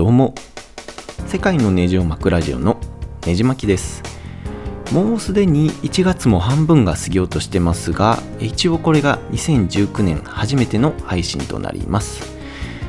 どうも。世界のネジを巻くラジオのネジ巻きです。もうすでに1月も半分が過ぎようとしてますが一応これが2019年初めての配信となります。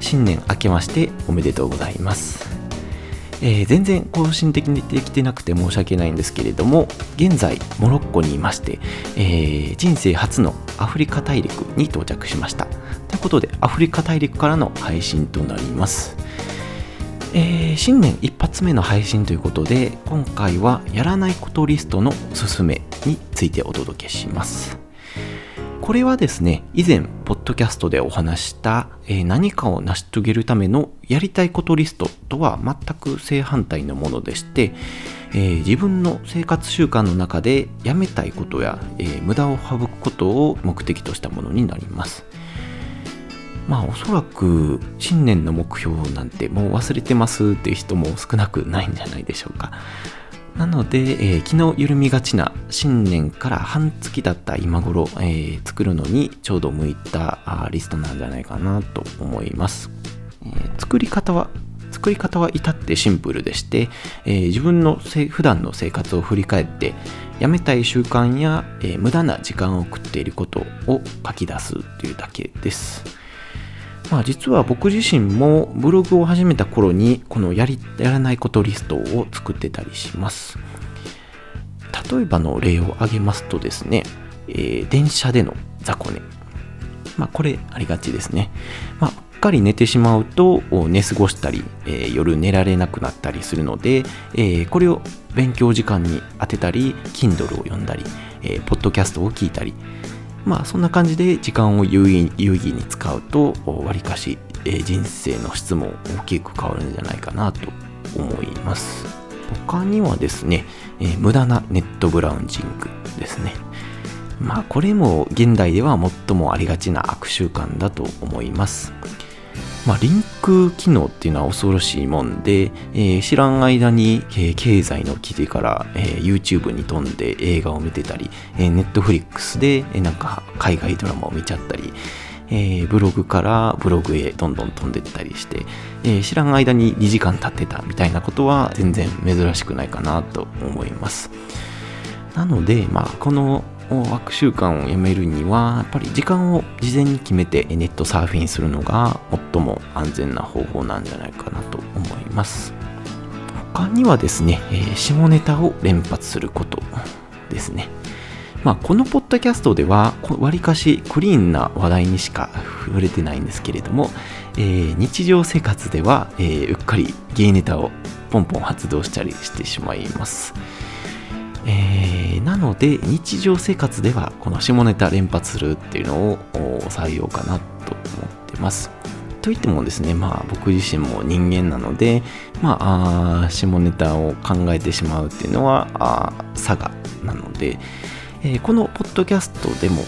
新年明けましておめでとうございます。えー、全然更新的にできてなくて申し訳ないんですけれども現在モロッコにいまして、えー、人生初のアフリカ大陸に到着しました。ということでアフリカ大陸からの配信となります。えー、新年一発目の配信ということで今回はやらないことリストのすすめについてお届けします。これはですね以前ポッドキャストでお話した、えー、何かを成し遂げるためのやりたいことリストとは全く正反対のものでして、えー、自分の生活習慣の中でやめたいことや、えー、無駄を省くことを目的としたものになります。まあおそらく新年の目標なんてもう忘れてますっていう人も少なくないんじゃないでしょうか。なので、えー、昨日緩みがちな新年から半月だった今頃、えー、作るのにちょうど向いたリストなんじゃないかなと思います。えー、作り方は作り方は至ってシンプルでして、えー、自分の普段の生活を振り返ってやめたい習慣や、えー、無駄な時間を送っていることを書き出すというだけです。まあ、実は僕自身もブログを始めた頃にこのやりやらないことリストを作ってたりします。例えばの例を挙げますとですね、えー、電車での雑魚寝。まあ、これありがちですね。まあ、うっかり寝てしまうと寝過ごしたり、えー、夜寝られなくなったりするので、えー、これを勉強時間に当てたり、Kindle を読んだり、えー、ポッドキャストを聞いたり、まあそんな感じで時間を有意義に使うとわりかし、え、人生の質も大きく変わるんじゃないかなと思います。他にはですね、えー、無駄なネットブラウンジングですね。まあこれも現代では最もありがちな悪習慣だと思います。まあ、リンク機能っていうのは恐ろしいもんで、えー、知らん間に、えー、経済の記事から、えー、YouTube に飛んで映画を見てたり、えー、Netflix で、えー、なんか海外ドラマを見ちゃったり、えー、ブログからブログへどんどん飛んでったりして、えー、知らん間に2時間経ってたみたいなことは全然珍しくないかなと思います。なので、まあ、この悪習慣をやめるにはやっぱり時間を事前に決めてネットサーフィンするのが最も安全な方法なんじゃないかなと思います他にはですね、えー、下ネタを連発することですねまあ、このポッドキャストではわりかしクリーンな話題にしか触れてないんですけれども、えー、日常生活では、えー、うっかりゲイネタをポンポン発動したりしてしまいます。えー、なので日常生活ではこの下ネタ連発するっていうのを採用かなと思ってます。といってもですね、まあ僕自身も人間なので、まあ、あ下ネタを考えてしまうっていうのはあ差がなので、えー、このポッドキャストでも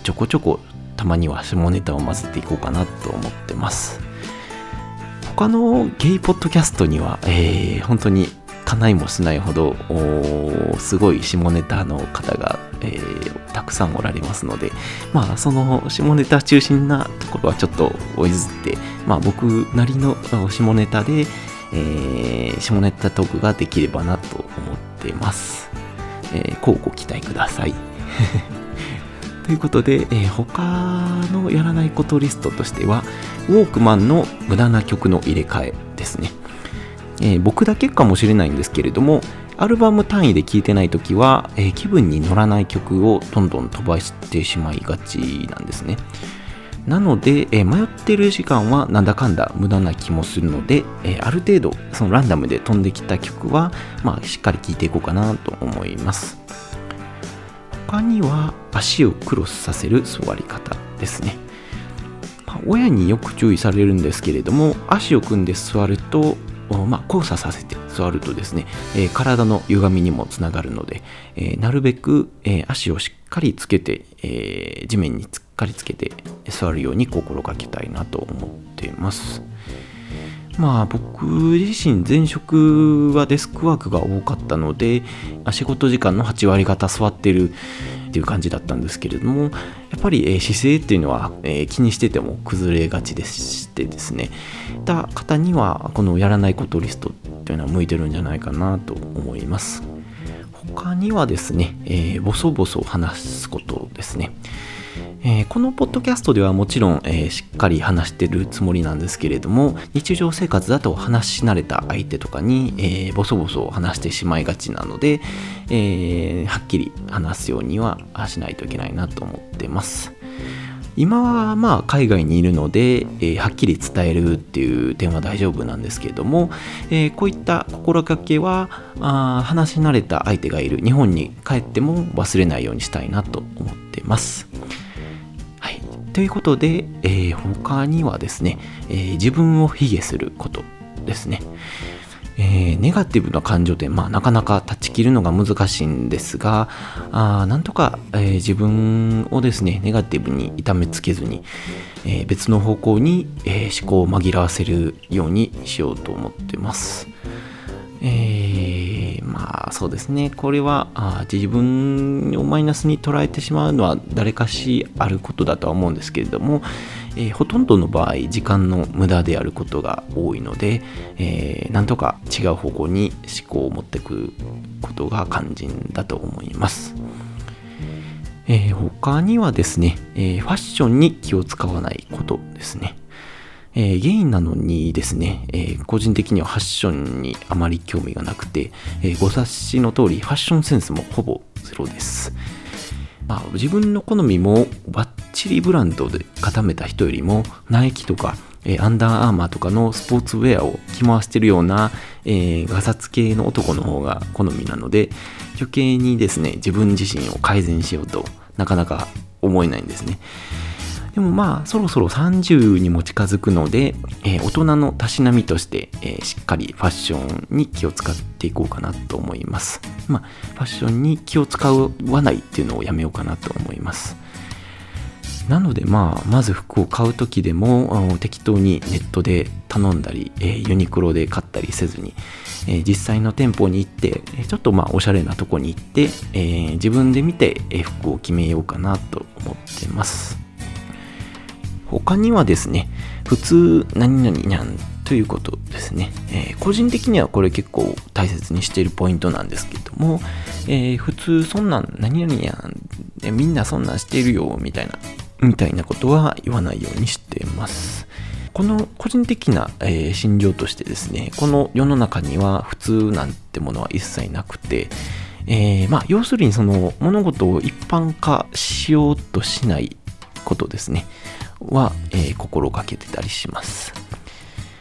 ちょこちょこたまには下ネタを混ぜていこうかなと思ってます。他のゲイポッドキャストには、えー、本当に叶いもしないほどすごい下ネタの方が、えー、たくさんおられますのでまあその下ネタ中心なところはちょっと追いずってまあ僕なりの下ネタで、えー、下ネタトークができればなと思ってます、えー、こうご期待くださいということで、えー、他のやらないことリストとしてはウォークマンの無駄な曲の入れ替えですねえー、僕だけかもしれないんですけれどもアルバム単位で聴いてない時は、えー、気分に乗らない曲をどんどん飛ばしてしまいがちなんですね。なので、えー、迷ってる時間はなんだかんだ無駄な気もするので、えある程度そのランダムで飛んできた曲は、まあ、しっかり聴いていこうかなと思います。他には足をクロスさせる座り方ですね。親によく注意されるんですけれども足を組んで座るとまあ、交差させて座るとですね、えー、体の歪みにもつながるので、えー、なるべく、えー、足をしっかりつけて、え地面にしっかりつけて座るように心がけたいなと思っています。まあ僕自身前職はデスクワークが多かったので仕事時間の8割方座ってるっていう感じだったんですけれどもやっぱり、え、姿勢っていうのは、え、気にしてても崩れがちでしてですね。た方にはこのやらないことリストっていうのは向いてるんじゃないかなと思います。他にはですね、えー、ボソボソ話すことですね。えー、このポッドキャストではもちろん、えー、しっかり話してるつもりなんですけれども日常生活だと話し慣れた相手とかに、えー、ボソボソ話してしまいがちなので、えはっきり話すようにはしないといけないなと思ってます今はまあ海外にいるので、え、はっきり伝えるっていう点は大丈夫なんですけれども、え、こういった心がけはあ話し慣れた相手がいる日本に帰っても忘れないようにしたいなと思ってます。ということで、えー、他にはですね、えー、自分を卑下することですね。えー、ネガティブな感情って、まあ、なかなか断ち切るのが難しいんですが、あなんとか、えー、自分をですね、ネガティブに痛めつけずに、えー、別の方向に、え思考を紛らわせるようにしようと思ってます。え、そうですね、これはあ自分をマイナスに捉えてしまうのは誰かしあることだとは思うんですけれども、えー、ほとんどの場合、時間の無駄であることが多いので、えー、なんとか違う方向に思考を持っていくことが肝心だと思います。えー、他にはですね、えー、ファッションに気を使わないことですね。えー、ゲインなのにですね、えー、個人的にはファッションにあまり興味がなくて、えー、ご察しの通りファッションセンスもほぼゼロです。まあ、自分の好みもバッチリブランドで固めた人よりもナイキとか、えー、アンダーアーマーとかのスポーツウェアを着回してるような、えー、ガサツ系の男の方が好みなので余計にですね自分自身を改善しようとなかなか思えないんですね。でもまあそろそろ30にも近づくので、えー、大人のたしなみとして、えー、しっかりファッションに気を使っていこうかなと思います。まあファッションに気を使わないっていうのをやめようかなと思います。なのでまあまず服を買う時でも適当にネットで頼んだり、え、ユニクロで買ったりせずに、え、実際の店舗に行ってちょっとまあおしゃれなとこに行って、え、自分で見て服を決めようかなと思ってます。他にはですね、普通何々にゃんということですね、えー、個人的にはこれ結構大切にしているポイントなんですけども、えー、普通そんなん何々やん、みんなそんなんしてるよみたいな、みたいなことは言わないようにしています。この個人的な、えー、心情としてですね、この世の中には普通なんてものは一切なくて、えー、まあ、要するにその物事を一般化しようとしないことですね。は、えー、心がけてたりします。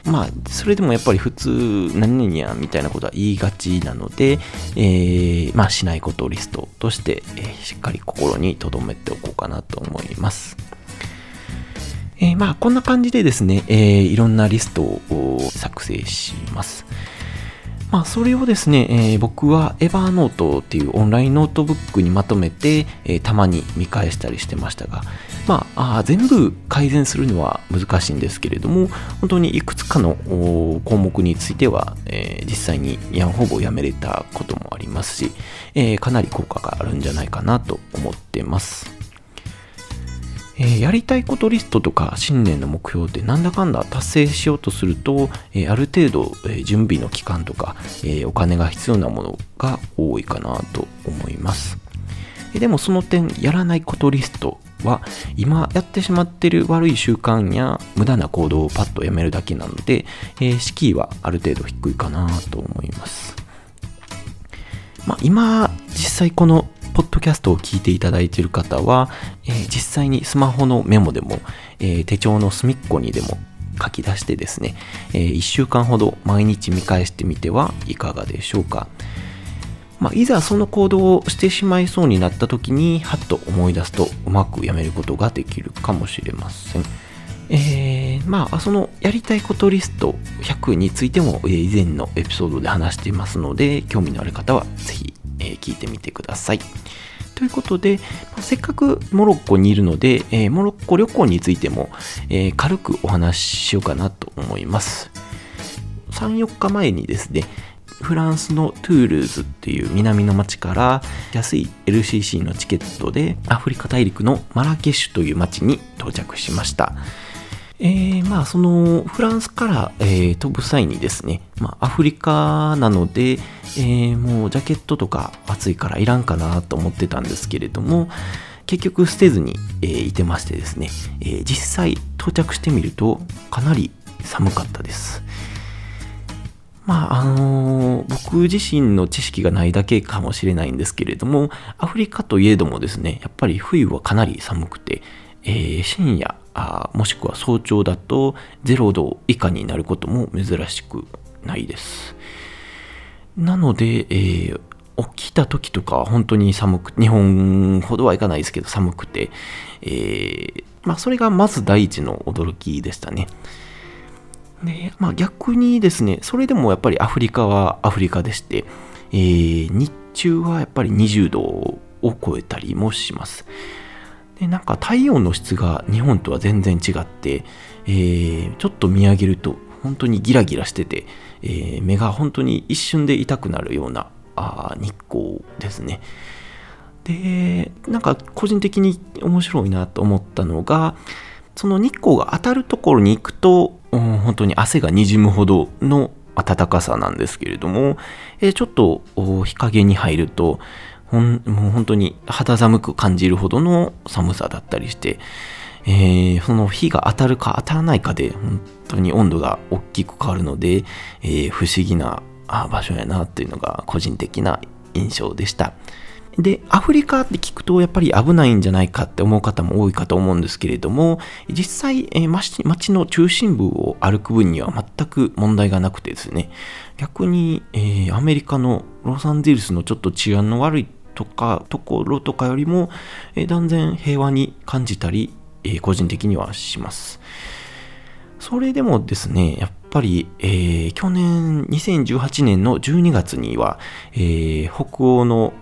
まあ、それでもやっぱり普通、何々やみたいなことは言いがちなので、えー、まあ、しないことをリストとして、えー、しっかり心に留めておこうかなと思います。えー、まあ、こんな感じでですね、えー、いろんなリストを作成します。まあ、それをですね、えー、僕はエバーノートっていうオンラインノートブックにまとめて、えー、たまに見返したりしてましたが、まあ、あ全部改善するのは難しいんですけれども、本当にいくつかの項目については、えー、実際にやほぼやめれたこともありますし、えかなり効果があるんじゃないかなと思ってます。えー、やりたいことリストとか新年の目標ってなんだかんだ達成しようとすると、えー、ある程度、えー、準備の期間とか、えお金が必要なものが多いかなと思います。でもその点、やらないことリストは今やってしまってる悪い習慣や無駄な行動をパッとやめるだけなので、え敷居はある程度低いかなと思います。まあ、今、実際このポッドキャストを聞いていただいている方は、えー、実際にスマホのメモでも、えー、手帳の隅っこにでも書き出してですね、えー、1週間ほど毎日見返してみてはいかがでしょうか。まあ、いざその行動をしてしまいそうになった時に、はっと思い出すとうまくやめることができるかもしれません。えー、まあ、そのやりたいことリスト100についても、以前のエピソードで話していますので、興味のある方はぜひえー、聞いてみてください。ということで、ま、せっかくモロッコにいるので、えー、モロッコ旅行についても、えー、軽くお話ししようかなと思います。3、4日前にですね、フランスのトゥールーズっていう南の町から安い LCC のチケットでアフリカ大陸のマラケシュという町に到着しました。えー、まあそのフランスから、えー、飛ぶ際にですね、まあ、アフリカなので、えー、もうジャケットとか暑いからいらんかなと思ってたんですけれども結局捨てずに、えー、いてましてですね、えー、実際到着してみるとかなり寒かったです。まああのー、僕自身の知識がないだけかもしれないんですけれどもアフリカといえどもですねやっぱり冬はかなり寒くて、えー、深夜あもしくは早朝だと0度以下になることも珍しくないです。なので、えー、起きた時とかは本当に寒く、日本ほどはいかないですけど寒くて、えー、まあそれがまず第一の驚きでしたね。で、まあ逆にですね、それでもやっぱりアフリカはアフリカでして、えー、日中はやっぱり20度を超えたりもします。でなんか太陽の質が日本とは全然違って、えー、ちょっと見上げると本当にギラギラしてて、えー、目が本当に一瞬で痛くなるようなあ日光ですね。でなんか個人的に面白いなと思ったのがその日光が当たるところに行くと、うん、本当に汗がにじむほどの暖かさなんですけれども、えー、ちょっと日陰に入るとほんもう本当に肌寒く感じるほどの寒さだったりして、えー、その火が当たるか当たらないかで本当に温度が大きく変わるので、えー、不思議な場所やなっていうのが個人的な印象でした。で、アフリカって聞くとやっぱり危ないんじゃないかって思う方も多いかと思うんですけれども、実際、えー、街の中心部を歩く分には全く問題がなくてですね、逆に、えー、アメリカのロサンゼルスのちょっと治安の悪いとかところとかよりも、え、断然平和に感じたり、え、個人的にはします。それでもですね、やっぱり、えー、去年2018年の12月には、えー、北欧の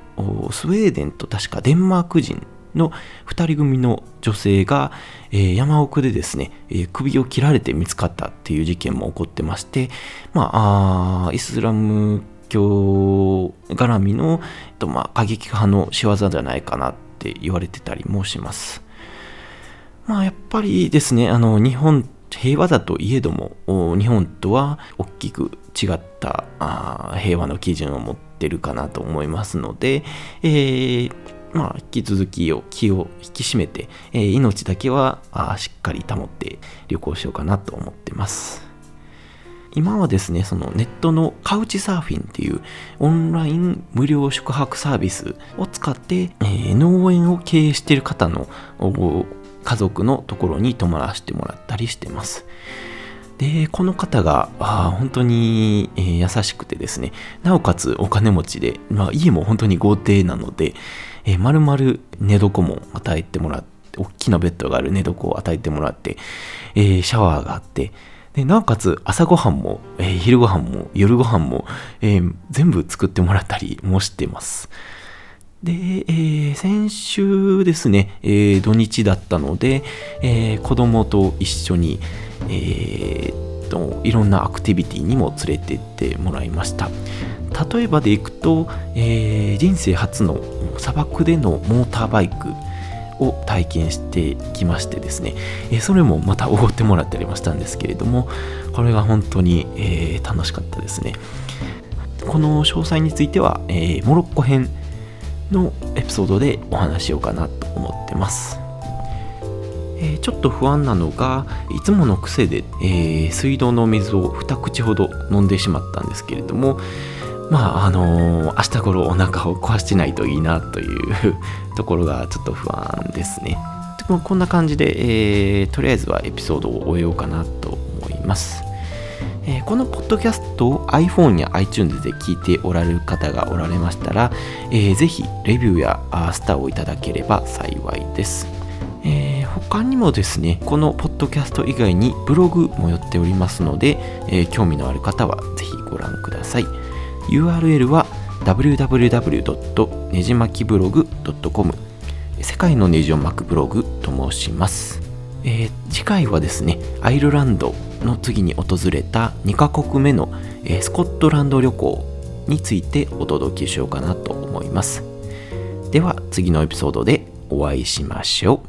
スウェーデンと確かデンマーク人の2人組の女性が、えー、山奥でですね、えー、首を切られて見つかったっていう事件も起こってまして、まあ、あイスラム教絡みの、えっとまあ、過激派の仕業じゃないかなって言われてたりもします。まあやっぱりですね、あの日本平和だといえども日本とは大きく違ったあ平和の基準を持ってるかなと思いますので、えー、まあ、引き続きを気を引き締めて、えー、命だけはあしっかり保って旅行しようかなと思ってます。今はですね、そのネットのカウチサーフィンっていうオンライン無料宿泊サービスを使って、えー、農園を経営している方の家族のところに泊まらせてもらったりしてます。で、この方が本当に、えー、優しくてですね、なおかつお金持ちで、まあ、家も本当に豪邸なので、えー、丸々寝床も与えてもらって、大きなベッドがある寝床を与えてもらって、えー、シャワーがあって、でなおかつ朝ごはんも、えー、昼ごはんも夜ごはんも、えー、全部作ってもらったりもしてます。で、えー、先週ですね、えー、土日だったので、えー、子供と一緒に、えー、といろんなアクティビティにも連れてってもらいました。例えばでいくと、えー、人生初の砂漠でのモーターバイクを体験してきましてですね、えそれもまたおごってもらったりもしたんですけれども、これが本当に、え楽しかったですね。この詳細については、えモロッコ編のエピソードでお話しようかなと思ってます。え、ちょっと不安なのがいつもの癖で、えー、水道の水を2口ほど飲んでしまったんですけれどもまああのー、明日頃お腹を壊してないといいなというところがちょっと不安ですね。でもこんな感じで、えー、とりあえずはエピソードを終えようかなと思います。えー、このポッドキャストを iPhone や iTunes で聞いておられる方がおられましたら、えー、ぜひレビューやスターをいただければ幸いです。えー、他にもですね、このポッドキャスト以外にブログもやっておりますので、え、興味のある方はぜひご覧ください。URL は www. ねじまきブログ .com 世界のネジを巻くブログと申します、えー、次回はですねアイルランドの次に訪れた2カ国目の、えー、スコットランド旅行についてお届けしようかなと思います。では次のエピソードでお会いしましょう。